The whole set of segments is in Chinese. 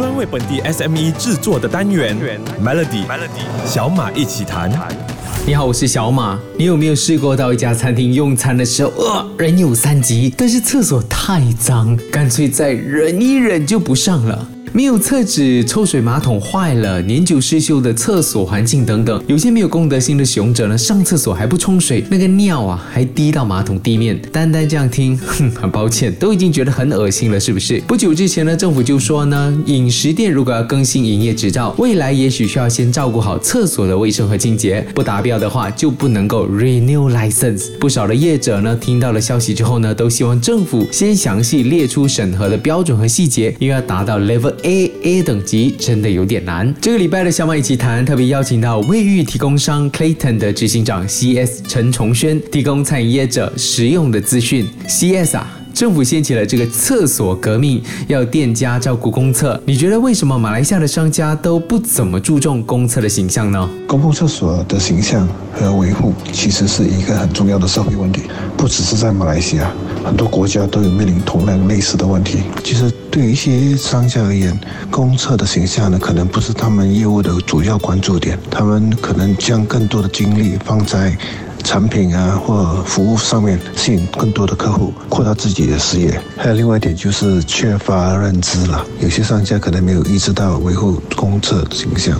专为本地 SME 制作的单元 Melody Melody 小马一起谈。你好，我是小马。你有没有试过到一家餐厅用餐的时候，呃，人有三急，但是厕所太脏，干脆再忍一忍就不上了？没有厕纸，抽水马桶坏了，年久失修的厕所环境等等，有些没有公德心的使用者呢，上厕所还不冲水，那个尿啊还滴到马桶地面。单单这样听，哼，很抱歉，都已经觉得很恶心了，是不是？不久之前呢，政府就说呢，饮食店如果要更新营业执照，未来也许需要先照顾好厕所的卫生和清洁，不达标的话就不能够 renew license。不少的业者呢，听到了消息之后呢，都希望政府先详细列出审核的标准和细节，因为要达到 level。A A 等级真的有点难。这个礼拜的小马一起谈，特别邀请到卫浴提供商 Clayton 的执行长 C S 陈崇轩，提供餐饮业者实用的资讯。C S 啊。政府掀起了这个厕所革命，要店家照顾公厕。你觉得为什么马来西亚的商家都不怎么注重公厕的形象呢？公共厕所的形象和维护其实是一个很重要的社会问题，不只是在马来西亚，很多国家都有面临同样类似的问题。其实对于一些商家而言，公厕的形象呢，可能不是他们业务的主要关注点，他们可能将更多的精力放在。产品啊，或服务上面吸引更多的客户，扩大自己的事业。还有另外一点就是缺乏认知了，有些商家可能没有意识到维护公厕形象。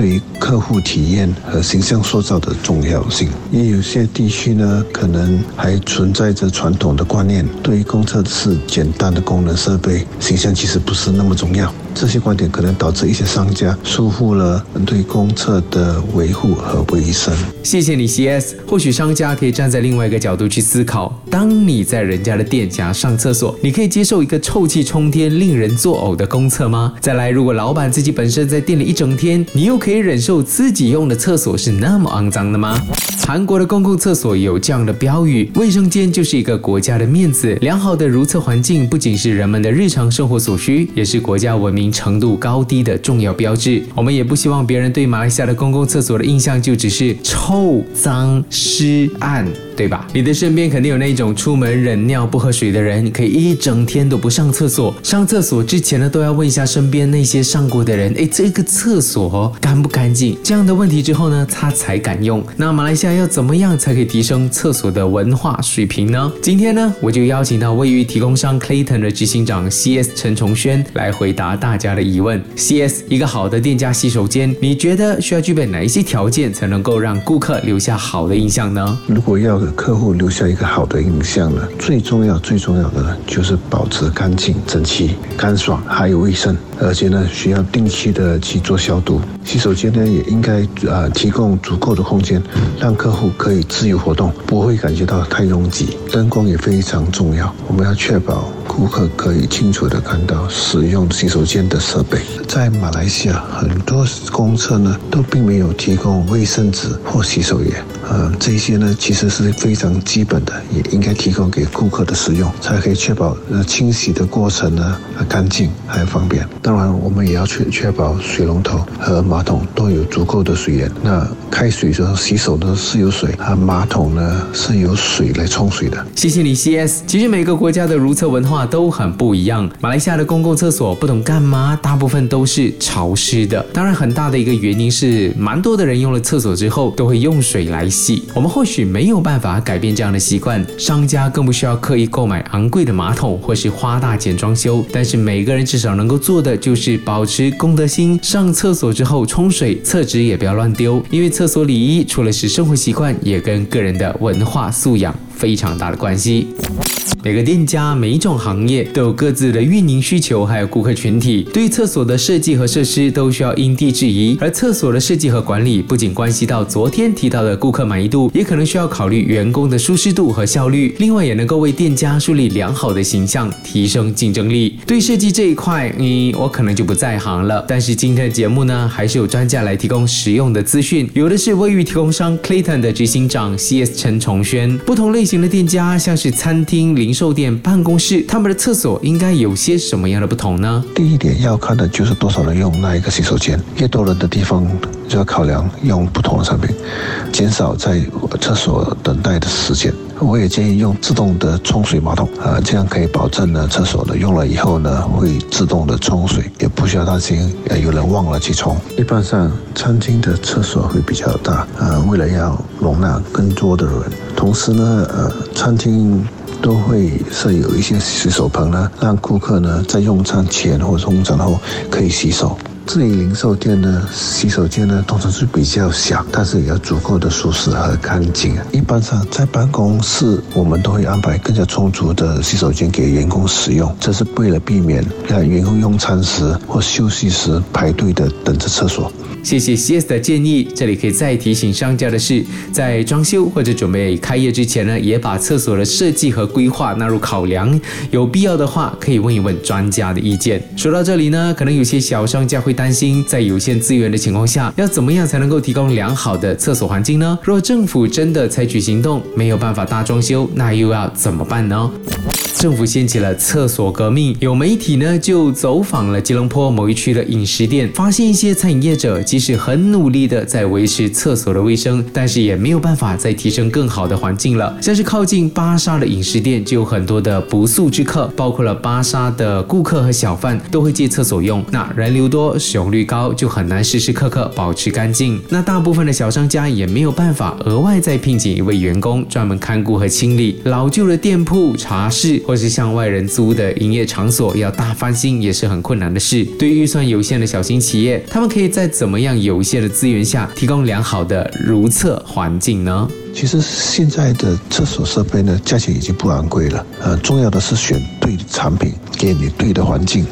对于客户体验和形象塑造的重要性，也有些地区呢，可能还存在着传统的观念，对于公厕是简单的功能设备，形象其实不是那么重要。这些观点可能导致一些商家疏忽了对公厕的维护和卫生。谢谢你，CS。或许商家可以站在另外一个角度去思考：当你在人家的店家上厕所，你可以接受一个臭气冲天、令人作呕的公厕吗？再来，如果老板自己本身在店里一整天，你又可以忍受自己用的厕所是那么肮脏的吗？韩国的公共厕所有这样的标语：卫生间就是一个国家的面子。良好的如厕环境不仅是人们的日常生活所需，也是国家文明程度高低的重要标志。我们也不希望别人对马来西亚的公共厕所的印象就只是臭、脏、湿、暗。对吧？你的身边肯定有那种出门忍尿不喝水的人，可以一整天都不上厕所。上厕所之前呢，都要问一下身边那些上过的人，哎，这个厕所干不干净？这样的问题之后呢，他才敢用。那马来西亚要怎么样才可以提升厕所的文化水平呢？今天呢，我就邀请到位于提供商 Clayton 的执行长 CS 陈崇轩来回答大大家的疑问。CS，一个好的店家洗手间，你觉得需要具备哪一些条件才能够让顾客留下好的印象呢？如果要给客户留下一个好的印象呢，最重要、最重要的呢，就是保持干净、整齐、干爽，还有卫生，而且呢，需要定期的去做消毒。洗手间呢，也应该啊提供足够的空间，让客户可以自由活动，不会感觉到太拥挤。灯光也非常重要，我们要确保顾客可以清楚的看到使用洗手间的设备。在马来西亚，很多公厕呢都并没有提供卫生纸或洗手液，呃，这些呢其实是。非常基本的，也应该提供给顾客的使用，才可以确保呃清洗的过程呢干净还方便。当然，我们也要确确保水龙头和马桶都有足够的水源。那开水时候洗手呢是有水，啊马桶呢是有水来冲水的。谢谢你，CS。其实每个国家的如厕文化都很不一样。马来西亚的公共厕所不懂干嘛，大部分都是潮湿的。当然，很大的一个原因是，蛮多的人用了厕所之后都会用水来洗。我们或许没有办法。改变这样的习惯，商家更不需要刻意购买昂贵的马桶或是花大钱装修。但是每个人至少能够做的就是保持公德心，上厕所之后冲水，厕纸也不要乱丢。因为厕所礼仪除了是生活习惯，也跟个人的文化素养非常大的关系。每个店家、每一种行业都有各自的运营需求，还有顾客群体。对于厕所的设计和设施，都需要因地制宜。而厕所的设计和管理，不仅关系到昨天提到的顾客满意度，也可能需要考虑员工的舒适度和效率。另外，也能够为店家树立良好的形象，提升竞争力。对设计这一块，嗯，我可能就不在行了。但是今天的节目呢，还是有专家来提供实用的资讯。有的是卫浴提供商 Clayton 的执行长 CS 陈崇轩。不同类型的店家，像是餐厅、零售店、办公室，他们的厕所应该有些什么样的不同呢？第一点要看的就是多少人用那一个洗手间，越多人的地方就要考量用不同的产品，减少在厕所等待的时间。我也建议用自动的冲水马桶，啊，这样可以保证呢厕所呢用了以后呢会自动的冲水，也不需要担心呃有人忘了去冲。一般上餐厅的厕所会比较大，呃，为了要容纳更多的人，同时呢，呃，餐厅。都会设有一些洗手盆呢，让顾客呢在用餐前或者用餐后可以洗手。至于零售店呢，洗手间呢通常是比较小，但是也要足够的舒适和干净。一般上在办公室，我们都会安排更加充足的洗手间给员工使用，这是为了避免让员工用餐时或休息时排队的等着厕所。谢谢 CS 的建议。这里可以再提醒商家的是，在装修或者准备开业之前呢，也把厕所的设计和规划纳入考量。有必要的话，可以问一问专家的意见。说到这里呢，可能有些小商家会担心，在有限资源的情况下，要怎么样才能够提供良好的厕所环境呢？若政府真的采取行动，没有办法大装修，那又要怎么办呢？政府掀起了厕所革命，有媒体呢就走访了吉隆坡某一区的饮食店，发现一些餐饮业者即使很努力的在维持厕所的卫生，但是也没有办法再提升更好的环境了。像是靠近巴沙的饮食店，就有很多的不速之客，包括了巴沙的顾客和小贩都会借厕所用。那人流多，使用率高，就很难时时刻刻保持干净。那大部分的小商家也没有办法额外再聘请一位员工专门看顾和清理老旧的店铺、茶室。或是向外人租的营业场所要大翻新也是很困难的事。对预算有限的小型企业，他们可以在怎么样有限的资源下提供良好的如厕环境呢？其实现在的厕所设备呢，价钱已经不昂贵了。呃，重要的是选对产品，给你对的环境。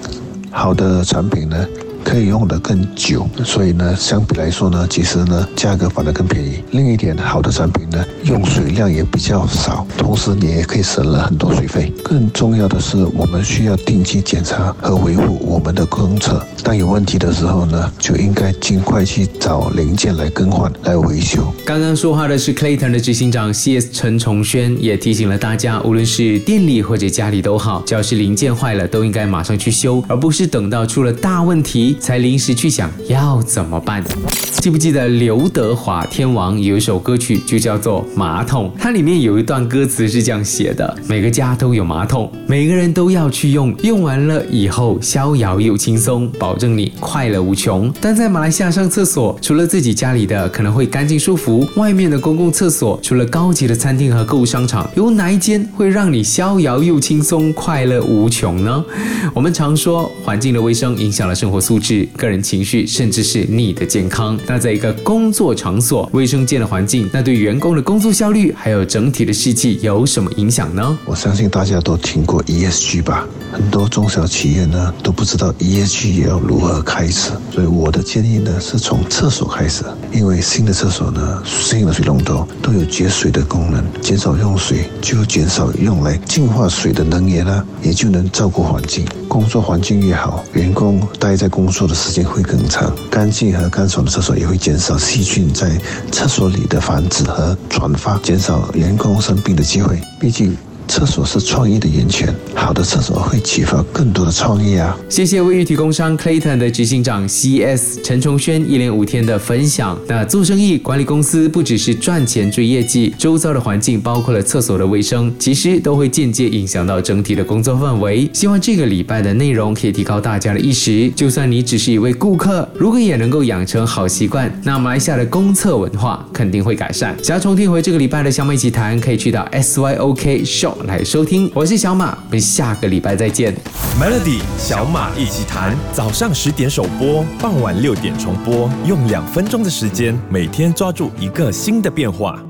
好的产品呢。可以用得更久，所以呢，相比来说呢，其实呢，价格反而更便宜。另一点，好的产品呢，用水量也比较少，同时你也可以省了很多水费。更重要的是，我们需要定期检查和维护我们的公厕。当有问题的时候呢，就应该尽快去找零件来更换、来维修。刚刚说话的是 Clayton 的执行长 C.S. 陈崇轩，也提醒了大家，无论是店里或者家里都好，只要是零件坏了，都应该马上去修，而不是等到出了大问题。才临时去想要怎么办？记不记得刘德华天王有一首歌曲就叫做《马桶》，它里面有一段歌词是这样写的：每个家都有马桶，每个人都要去用，用完了以后逍遥又轻松，保证你快乐无穷。但在马来西亚上厕所，除了自己家里的可能会干净舒服，外面的公共厕所，除了高级的餐厅和购物商场，有哪一间会让你逍遥又轻松、快乐无穷呢？我们常说，环境的卫生影响了生活素质。个人情绪，甚至是你的健康。那在一个工作场所，卫生间的环境，那对员工的工作效率还有整体的士气有什么影响呢？我相信大家都听过 ESG 吧，很多中小企业呢都不知道 ESG 要如何开始。所以我的建议呢是从厕所开始，因为新的厕所呢，新的水龙头都有节水的功能，减少用水就减少用来净化水的能源啦，也就能照顾环境。工作环境越好，员工待在工作的时间会更长，干净和干爽的厕所所以会减少细菌在厕所里的繁殖和转发，减少员工生病的机会。毕竟。厕所是创意的源泉，好的厕所会启发更多的创意啊！谢谢卫浴提供商 Clayton 的执行长 C.S. 陈崇轩一连五天的分享。那做生意管理公司不只是赚钱追业绩，周遭的环境包括了厕所的卫生，其实都会间接影响到整体的工作氛围。希望这个礼拜的内容可以提高大家的意识。就算你只是一位顾客，如果也能够养成好习惯，那马来西亚的公厕文化肯定会改善。想要重听回这个礼拜的小美一起谈，可以去到 S.Y.O.K. Show。来收听，我是小马，我们下个礼拜再见。Melody 小马一起谈，早上十点首播，傍晚六点重播，用两分钟的时间，每天抓住一个新的变化。